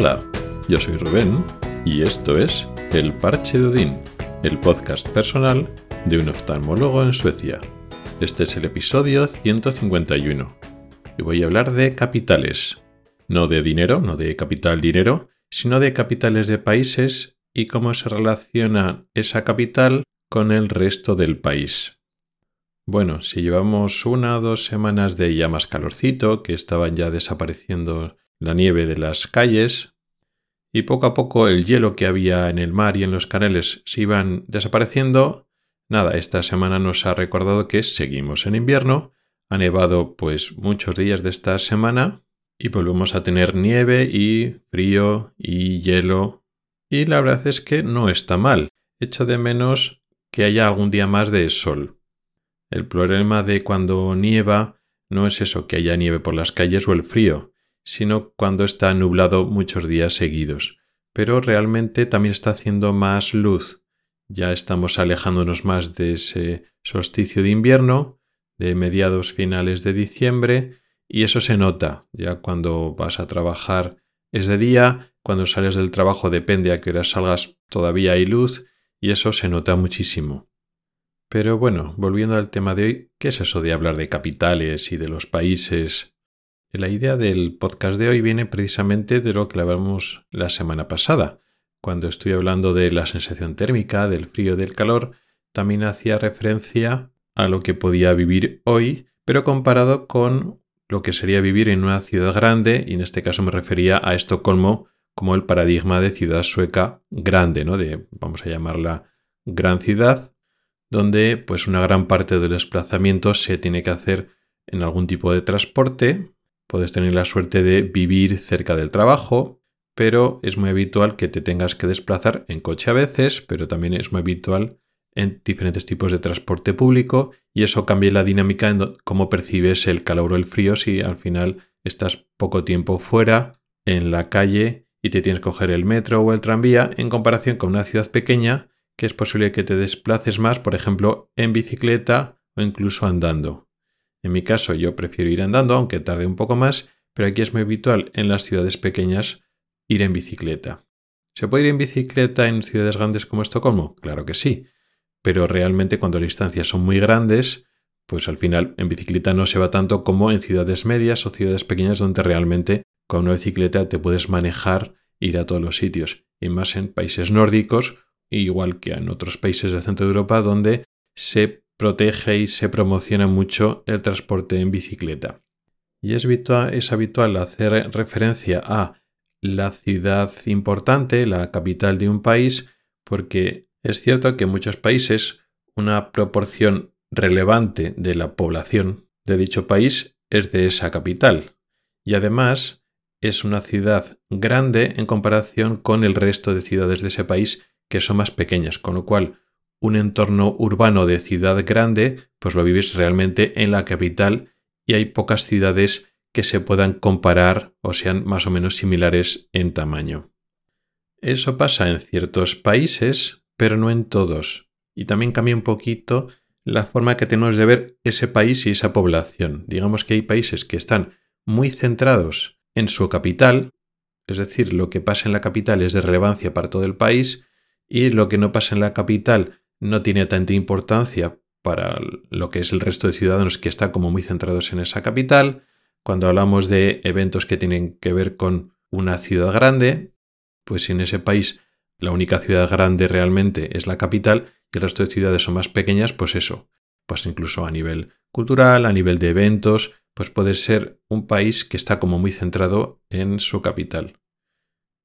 Hola, yo soy Rubén y esto es El Parche de Odín, el podcast personal de un oftalmólogo en Suecia. Este es el episodio 151 y voy a hablar de capitales. No de dinero, no de capital dinero, sino de capitales de países y cómo se relaciona esa capital con el resto del país. Bueno, si llevamos una o dos semanas de ya más calorcito, que estaban ya desapareciendo la nieve de las calles, y poco a poco el hielo que había en el mar y en los canales se iban desapareciendo, nada, esta semana nos ha recordado que seguimos en invierno, ha nevado pues muchos días de esta semana y volvemos a tener nieve y frío y hielo y la verdad es que no está mal. Echo de menos que haya algún día más de sol. El problema de cuando nieva no es eso, que haya nieve por las calles o el frío, sino cuando está nublado muchos días seguidos. Pero realmente también está haciendo más luz. Ya estamos alejándonos más de ese solsticio de invierno, de mediados finales de diciembre, y eso se nota ya cuando vas a trabajar es de día, cuando sales del trabajo depende a qué hora salgas todavía hay luz y eso se nota muchísimo. Pero bueno, volviendo al tema de hoy, ¿qué es eso de hablar de capitales y de los países? La idea del podcast de hoy viene precisamente de lo que hablamos la semana pasada. Cuando estoy hablando de la sensación térmica, del frío del calor, también hacía referencia a lo que podía vivir hoy, pero comparado con lo que sería vivir en una ciudad grande, y en este caso me refería a Estocolmo como el paradigma de ciudad sueca grande, ¿no? De, vamos a llamarla gran ciudad, donde pues una gran parte del desplazamiento se tiene que hacer en algún tipo de transporte. Puedes tener la suerte de vivir cerca del trabajo, pero es muy habitual que te tengas que desplazar en coche a veces, pero también es muy habitual en diferentes tipos de transporte público y eso cambia la dinámica en cómo percibes el calor o el frío si al final estás poco tiempo fuera en la calle y te tienes que coger el metro o el tranvía en comparación con una ciudad pequeña que es posible que te desplaces más, por ejemplo, en bicicleta o incluso andando. En mi caso yo prefiero ir andando, aunque tarde un poco más, pero aquí es muy habitual en las ciudades pequeñas ir en bicicleta. ¿Se puede ir en bicicleta en ciudades grandes como Estocolmo? Claro que sí, pero realmente cuando las distancias son muy grandes, pues al final en bicicleta no se va tanto como en ciudades medias o ciudades pequeñas donde realmente con una bicicleta te puedes manejar ir a todos los sitios. Y más en países nórdicos, igual que en otros países del centro de Europa, donde se protege y se promociona mucho el transporte en bicicleta. Y es habitual, es habitual hacer referencia a la ciudad importante, la capital de un país, porque es cierto que en muchos países una proporción relevante de la población de dicho país es de esa capital y además es una ciudad grande en comparación con el resto de ciudades de ese país que son más pequeñas, con lo cual un entorno urbano de ciudad grande pues lo vives realmente en la capital y hay pocas ciudades que se puedan comparar o sean más o menos similares en tamaño. Eso pasa en ciertos países pero no en todos. Y también cambia un poquito la forma que tenemos de ver ese país y esa población. Digamos que hay países que están muy centrados en su capital, es decir, lo que pasa en la capital es de relevancia para todo el país y lo que no pasa en la capital no tiene tanta importancia para lo que es el resto de ciudadanos que están como muy centrados en esa capital. Cuando hablamos de eventos que tienen que ver con una ciudad grande, pues en ese país la única ciudad grande realmente es la capital y el resto de ciudades son más pequeñas, pues eso, pues incluso a nivel cultural, a nivel de eventos, pues puede ser un país que está como muy centrado en su capital.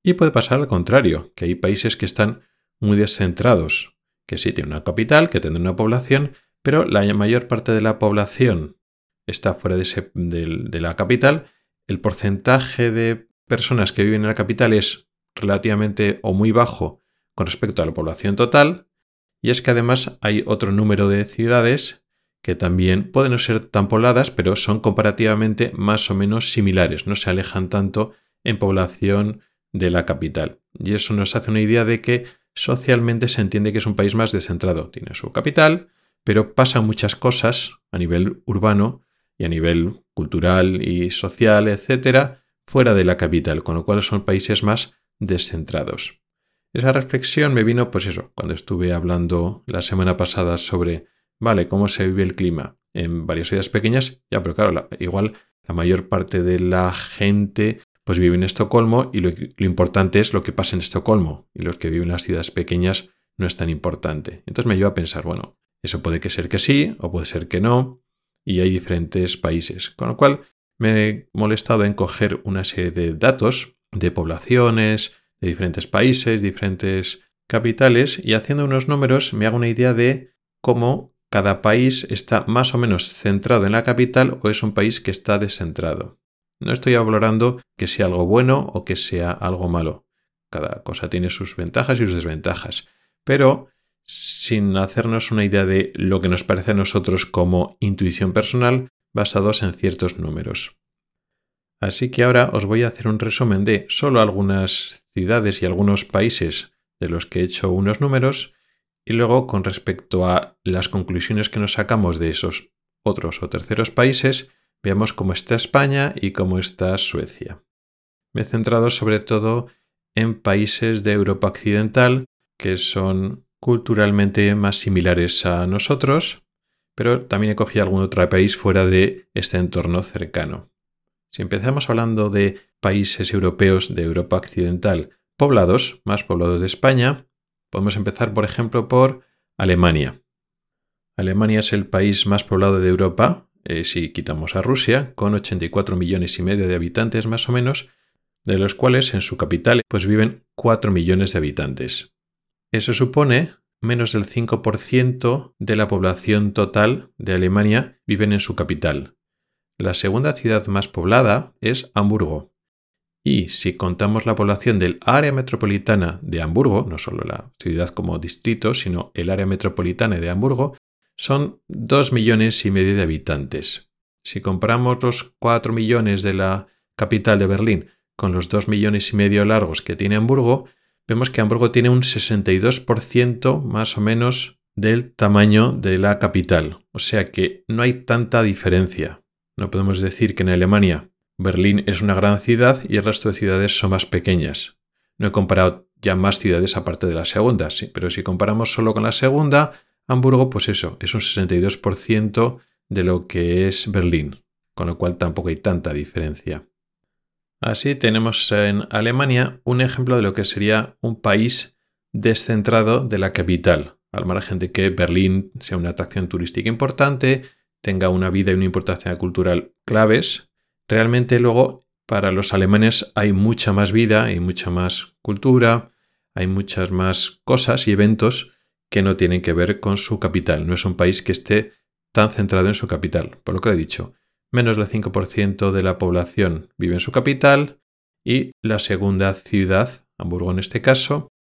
Y puede pasar al contrario, que hay países que están muy descentrados, que sí tienen una capital, que tienen una población, pero la mayor parte de la población está fuera de, de la capital, el porcentaje de personas que viven en la capital es relativamente o muy bajo con respecto a la población total, y es que además hay otro número de ciudades que también pueden no ser tan pobladas, pero son comparativamente más o menos similares, no se alejan tanto en población de la capital. Y eso nos hace una idea de que socialmente se entiende que es un país más descentrado. Tiene su capital, pero pasan muchas cosas a nivel urbano y a nivel cultural y social, etcétera, fuera de la capital, con lo cual son países más descentrados. Esa reflexión me vino, pues eso, cuando estuve hablando la semana pasada sobre, vale, cómo se vive el clima en varias ciudades pequeñas, ya, pero claro, igual la mayor parte de la gente pues vive en Estocolmo y lo, importante es lo que pasa en Estocolmo y los que viven en las ciudades pequeñas no es tan importante. Entonces me lleva a pensar, bueno, eso puede que ser que sí o puede ser que no y hay diferentes países. Con lo cual me he molestado en coger una serie de datos de poblaciones de diferentes países, diferentes capitales y haciendo unos números me hago una idea de cómo cada país está más o menos centrado en la capital o es un país que está descentrado. No estoy valorando que sea algo bueno o que sea algo malo. Cada cosa tiene sus ventajas y sus desventajas. Pero sin hacernos una idea de lo que nos parece a nosotros como intuición personal basados en ciertos números. Así que ahora os voy a hacer un resumen de solo algunas ciudades y algunos países de los que he hecho unos números y luego con respecto a las conclusiones que nos sacamos de esos otros o terceros países, veamos cómo está España y cómo está Suecia. Me he centrado sobre todo en países de Europa Occidental que son culturalmente más similares a nosotros, pero también he cogido algún otro país fuera de este entorno cercano. Si empezamos hablando de países europeos de Europa Occidental poblados, más poblados de España, podemos empezar, por ejemplo, por Alemania. Alemania es el país más poblado de Europa, eh, si quitamos a Rusia, con 84 millones y medio de habitantes más o menos, de los cuales en su capital pues viven 4 millones de habitantes. Eso supone menos del 5% de la población total de Alemania viven en su capital. La segunda ciudad más poblada es Hamburgo. Y si contamos la población del área metropolitana de Hamburgo, no solo la ciudad como distrito, sino el área metropolitana de Hamburgo, son 2 millones y medio de habitantes. Si comparamos los 4 millones de la capital de Berlín con los 2 millones y medio largos que tiene Hamburgo, vemos que Hamburgo tiene un 62% más o menos del tamaño de la capital. O sea que no hay tanta diferencia. No podemos decir que en Alemania Berlín es una gran ciudad y el resto de ciudades son más pequeñas. No he comparado ya más ciudades aparte de la segunda, sí, pero si comparamos solo con la segunda, Hamburgo, pues eso, es un 62% de lo que es Berlín, con lo cual tampoco hay tanta diferencia. Así tenemos en Alemania un ejemplo de lo que sería un país descentrado de la capital, al margen de que Berlín sea una atracción turística importante, tenga una vida y una importancia cultural claves, realmente luego para los alemanes hay mucha más vida, hay mucha más cultura, hay muchas más cosas y eventos que no tienen que ver con su capital. No es un país que esté tan centrado en su capital, por lo que he dicho menos del 5% de la población vive en su capital y la segunda ciudad, Hamburgo en este caso,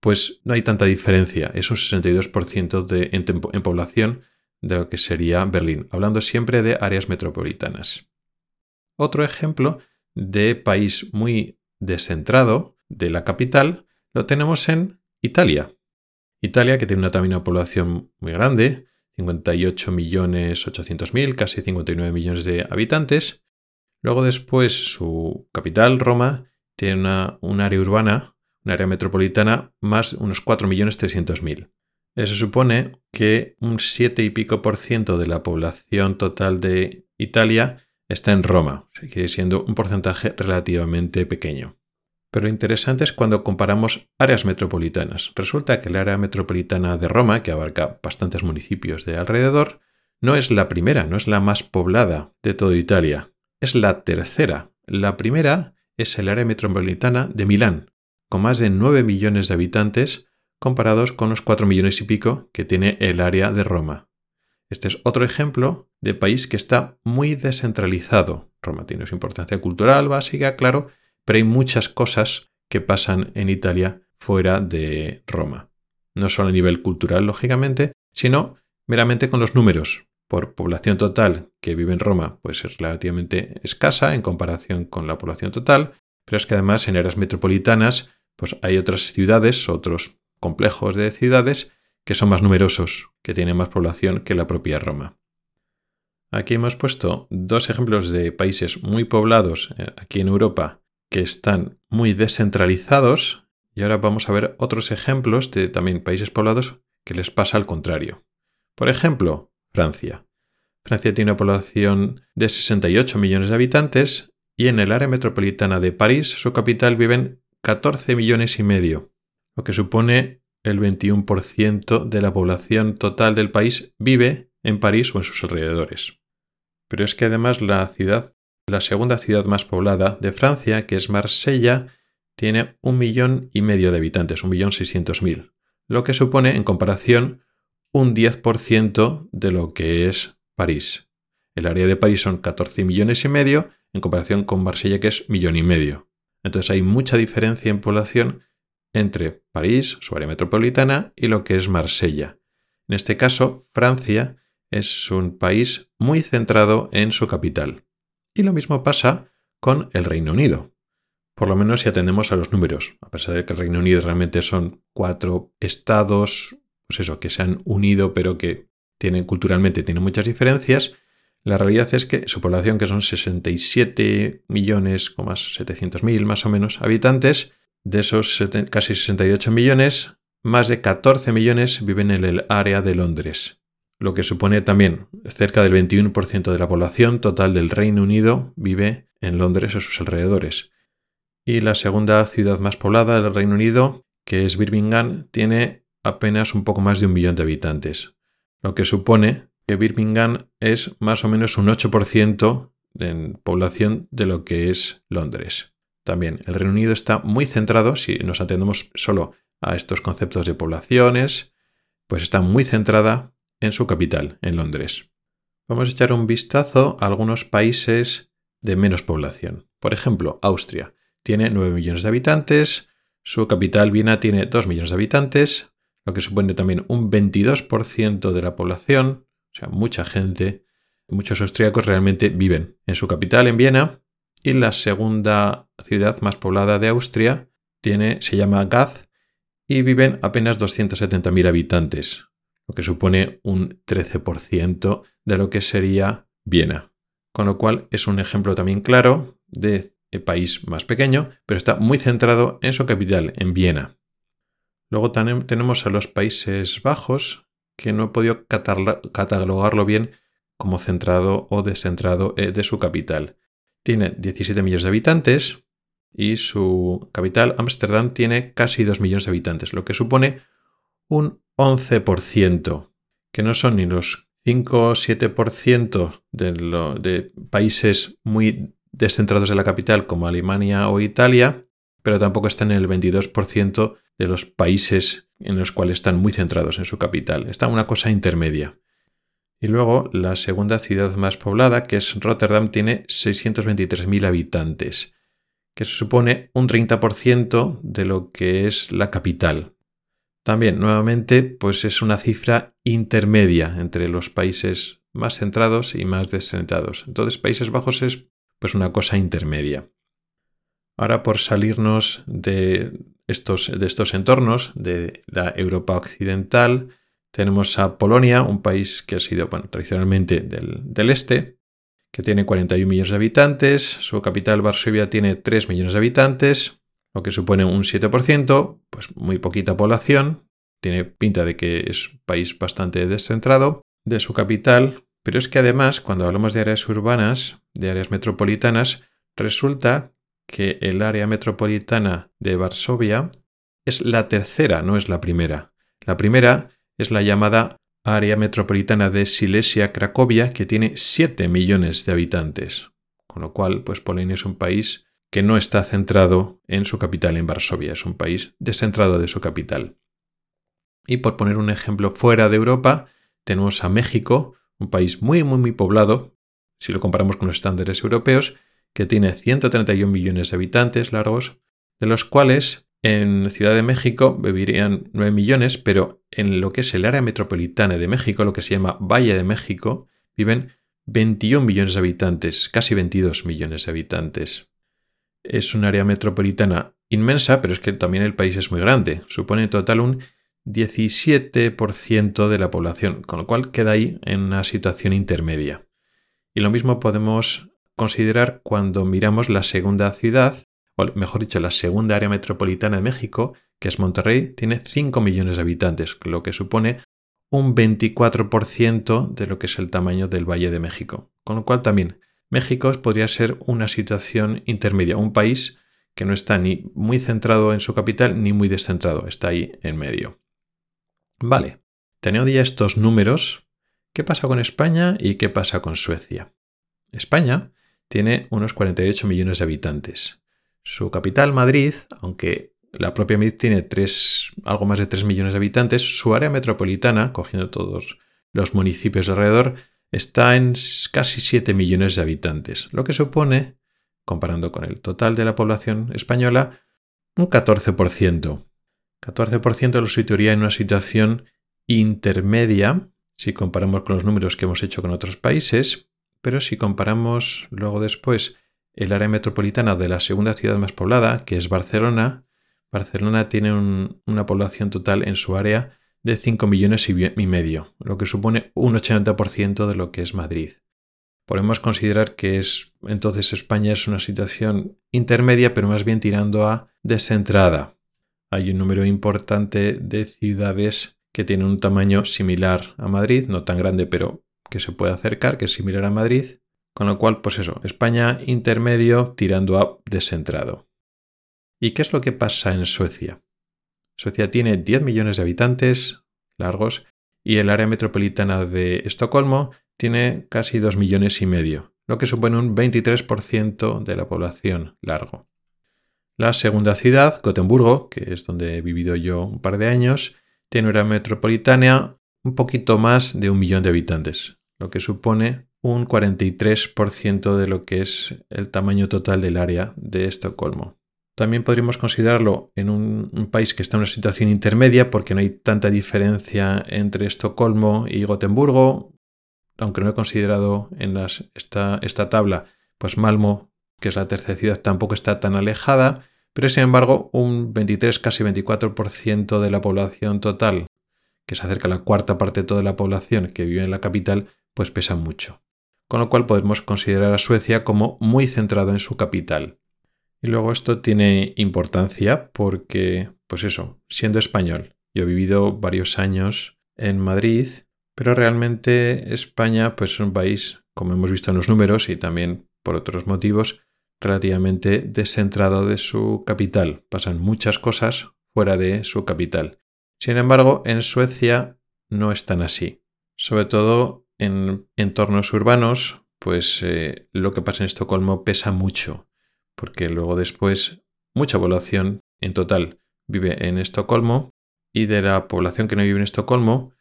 pues no hay tanta diferencia, es un 62% de, en, población de lo que sería Berlín, hablando siempre de áreas metropolitanas. Otro ejemplo de país muy descentrado de la capital lo tenemos en Italia. Italia, que tiene una, también una población muy grande, 58 millones casi 59 millones de habitantes. Luego después su capital, Roma, tiene una, un área urbana, un área metropolitana, más unos 4 millones Eso supone que un 7 y pico por ciento de la población total de Italia está en Roma, sigue siendo un porcentaje relativamente pequeño. Pero lo interesante es cuando comparamos áreas metropolitanas. Resulta que el área metropolitana de Roma, que abarca bastantes municipios de alrededor, no es la primera, no es la más poblada de toda Italia, es la tercera. La primera es el área metropolitana de Milán, con más de 9 millones de habitantes comparados con los 4 millones y pico que tiene el área de Roma. Este es otro ejemplo de país que está muy descentralizado. Roma tiene su importancia cultural básica, claro, pero hay muchas cosas que pasan en Italia fuera de Roma. No solo a nivel cultural, lógicamente, sino meramente con los números. Por población total que vive en Roma, pues es relativamente escasa en comparación con la población total, pero es que además en áreas metropolitanas, pues hay otras ciudades, otros complejos de ciudades que son más numerosos, que tienen más población que la propia Roma. Aquí hemos puesto dos ejemplos de países muy poblados eh, aquí en Europa que están muy descentralizados y ahora vamos a ver otros ejemplos de también países poblados que les pasa al contrario. Por ejemplo, Francia. Francia tiene una población de 68 millones de habitantes y en el área metropolitana de París, su capital, viven 14 millones y medio, lo que supone el 21% de la población total del país vive en París o en sus alrededores. Pero es que además la ciudad, la segunda ciudad más poblada de Francia, que es Marsella, tiene un millón y medio de habitantes, un millón seiscientos mil, lo que supone en comparación un 10% de lo que es París. El área de París son 14 millones y medio en comparación con Marsella que es millón y medio. Entonces hay mucha diferencia en población entre París, su área metropolitana, y lo que es Marsella. En este caso, Francia es un país muy centrado en su capital. Y lo mismo pasa con el Reino Unido. Por lo menos si atendemos a los números, a pesar de que el Reino Unido realmente son cuatro estados, pues eso, que se han unido pero que tienen culturalmente tienen muchas diferencias, la realidad es que su población, que son 67 millones, 700 mil más o menos habitantes, de esos casi 68 millones, más de 14 millones viven en el área de Londres, lo que supone también cerca del 21% de la población total del Reino Unido vive en Londres o sus alrededores. Y la segunda ciudad más poblada del Reino Unido, que es Birmingham, tiene apenas un poco más de un millón de habitantes, lo que supone que Birmingham es más o menos un 8% en población de lo que es Londres. También el Reino Unido está muy centrado, si nos atendemos solo a estos conceptos de poblaciones, pues está muy centrada en su capital, en Londres. Vamos a echar un vistazo a algunos países de menos población. Por ejemplo, Austria. Tiene 9 millones de habitantes, su capital Viena tiene 2 millones de habitantes, lo que supone también un 22% de la población, o sea, mucha gente, muchos austríacos realmente viven en su capital, en Viena, y la segunda ciudad más poblada de Austria tiene, se llama Gaz y viven apenas 270.000 habitantes, lo que supone un 13% de lo que sería Viena. Con lo cual es un ejemplo también claro de país más pequeño, pero está muy centrado en su capital, en Viena. Luego tenemos a los Países Bajos, que no he podido catalogarlo bien como centrado o descentrado eh, de su capital. Tiene 17 millones de habitantes y su capital, Ámsterdam, tiene casi 2 millones de habitantes, lo que supone un 11%, que no son ni los 5 o 7% de, de países muy descentrados de la capital como Alemania o Italia, pero tampoco están en el 22% de los países en los cuales están muy centrados en su capital. Está una cosa intermedia. Y luego la segunda ciudad más poblada, que es Rotterdam, tiene 623.000 habitantes, que supone un 30% de lo que es la capital. También, nuevamente, pues es una cifra intermedia entre los países más centrados y más descentrados. Entonces, Países Bajos es pues una cosa intermedia. Ahora, por salirnos de estos, de estos entornos de la Europa occidental, tenemos a Polonia, un país que ha sido tradicionalmente del, este, que tiene 41 millones de habitantes, su capital Varsovia tiene 3 millones de habitantes, lo que supone un 7%, pues muy poquita población, tiene pinta de que es un país bastante descentrado de su capital, pero es que además cuando hablamos de áreas urbanas, de áreas metropolitanas, resulta que el área metropolitana de Varsovia es la tercera, no es la primera. La primera es la llamada área metropolitana de Silesia-Cracovia, que tiene 7 millones de habitantes. Con lo cual, pues Polonia es un país que no está centrado en su capital, en Varsovia, es un país descentrado de su capital. Y por poner un ejemplo fuera de Europa, tenemos a México, un país muy, muy, muy poblado, si lo comparamos con los estándares europeos, que tiene 131 millones de habitantes largos, de los cuales en Ciudad de México vivirían 9 millones, pero en lo que es el área metropolitana de México, lo que se llama Valle de México, viven 21 millones de habitantes, casi 22 millones de habitantes. Es un área metropolitana inmensa, pero es que también el país es muy grande. Supone en total un 17% de la población, con lo cual queda ahí en una situación intermedia. Y lo mismo podemos considerar cuando miramos la segunda ciudad, o mejor dicho, la segunda área metropolitana de México, que es Monterrey, tiene 5 millones de habitantes, lo que supone un 24% de lo que es el tamaño del Valle de México. Con lo cual también México podría ser una situación intermedia, un país que no está ni muy centrado en su capital ni muy descentrado, está ahí en medio. Vale, teniendo ya estos números, ¿qué pasa con España y qué pasa con Suecia? España tiene unos 48 millones de habitantes. Su capital, Madrid, aunque la propia Madrid tiene algo más de 3 millones de habitantes, su área metropolitana, cogiendo todos los municipios de alrededor, está en casi 7 millones de habitantes, lo que supone, comparando con el total de la población española, un 14%. 14% lo situaría en una situación intermedia si comparamos con los números que hemos hecho con otros países, pero si comparamos luego después el área metropolitana de la segunda ciudad más poblada, que es Barcelona, Barcelona tiene una población total en su área de 5 millones y medio, lo que supone un 80% de lo que es Madrid. Podemos considerar que es entonces España es una situación intermedia, pero más bien tirando a descentrada. Hay un número importante de ciudades que tienen un tamaño similar a Madrid, no tan grande, pero que se puede acercar, que es similar a Madrid, con lo cual, pues eso, España intermedio tirando a descentrado. ¿Y qué es lo que pasa en Suecia? Suecia tiene 10 millones de habitantes largos y el área metropolitana de Estocolmo tiene casi 2 millones y medio, lo que supone un 23% de la población largo. La segunda ciudad, Gotemburgo, que es donde he vivido yo un par de años, tiene una metropolitana un poquito más de un millón de habitantes, lo que supone un 43% de lo que es el tamaño total del área de Estocolmo. También podríamos considerarlo en un, país que está en una situación intermedia porque no hay tanta diferencia entre Estocolmo y Gotemburgo, aunque no he considerado en esta, esta tabla, pues Malmo, que es la tercera ciudad, tampoco está tan alejada, pero sin embargo un 23, casi 24% de la población total, que se acerca a la cuarta parte de toda la población que vive en la capital, pues pesa mucho. Con lo cual podemos considerar a Suecia como muy centrado en su capital. Y luego esto tiene importancia porque, pues eso, siendo español, yo he vivido varios años en Madrid, pero realmente España pues es un país, como hemos visto en los números y también por otros motivos, relativamente descentrado de su capital. Pasan muchas cosas fuera de su capital. Sin embargo, en Suecia no es tan así. Sobre todo en entornos urbanos, pues eh, lo que pasa en Estocolmo pesa mucho porque luego después mucha población en total vive en Estocolmo y de la población que no vive en Estocolmo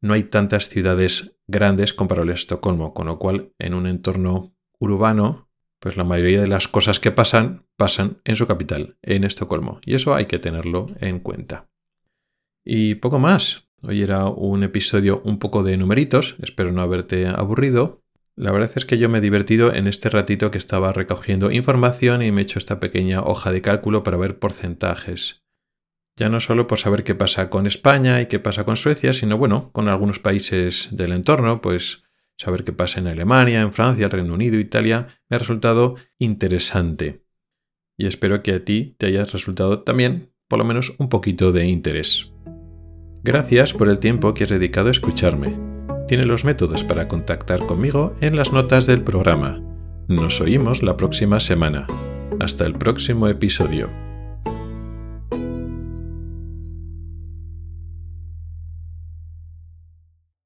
no hay tantas ciudades grandes comparables a Estocolmo, con lo cual en un entorno urbano pues la mayoría de las cosas que pasan pasan en su capital, en Estocolmo, y eso hay que tenerlo en cuenta. Y poco más. Hoy era un episodio un poco de numeritos, espero no haberte aburrido, la verdad es que yo me he divertido en este ratito que estaba recogiendo información y me he hecho esta pequeña hoja de cálculo para ver porcentajes. Ya no solo por saber qué pasa con España y qué pasa con Suecia, sino bueno, con algunos países del entorno, pues saber qué pasa en Alemania, en Francia, Reino Unido, Italia, me ha resultado interesante. Y espero que a ti te haya resultado también, por lo menos, un poquito de interés. Gracias por el tiempo que has dedicado a escucharme tiene los métodos para contactar conmigo en las notas del programa. Nos oímos la próxima semana. Hasta el próximo episodio.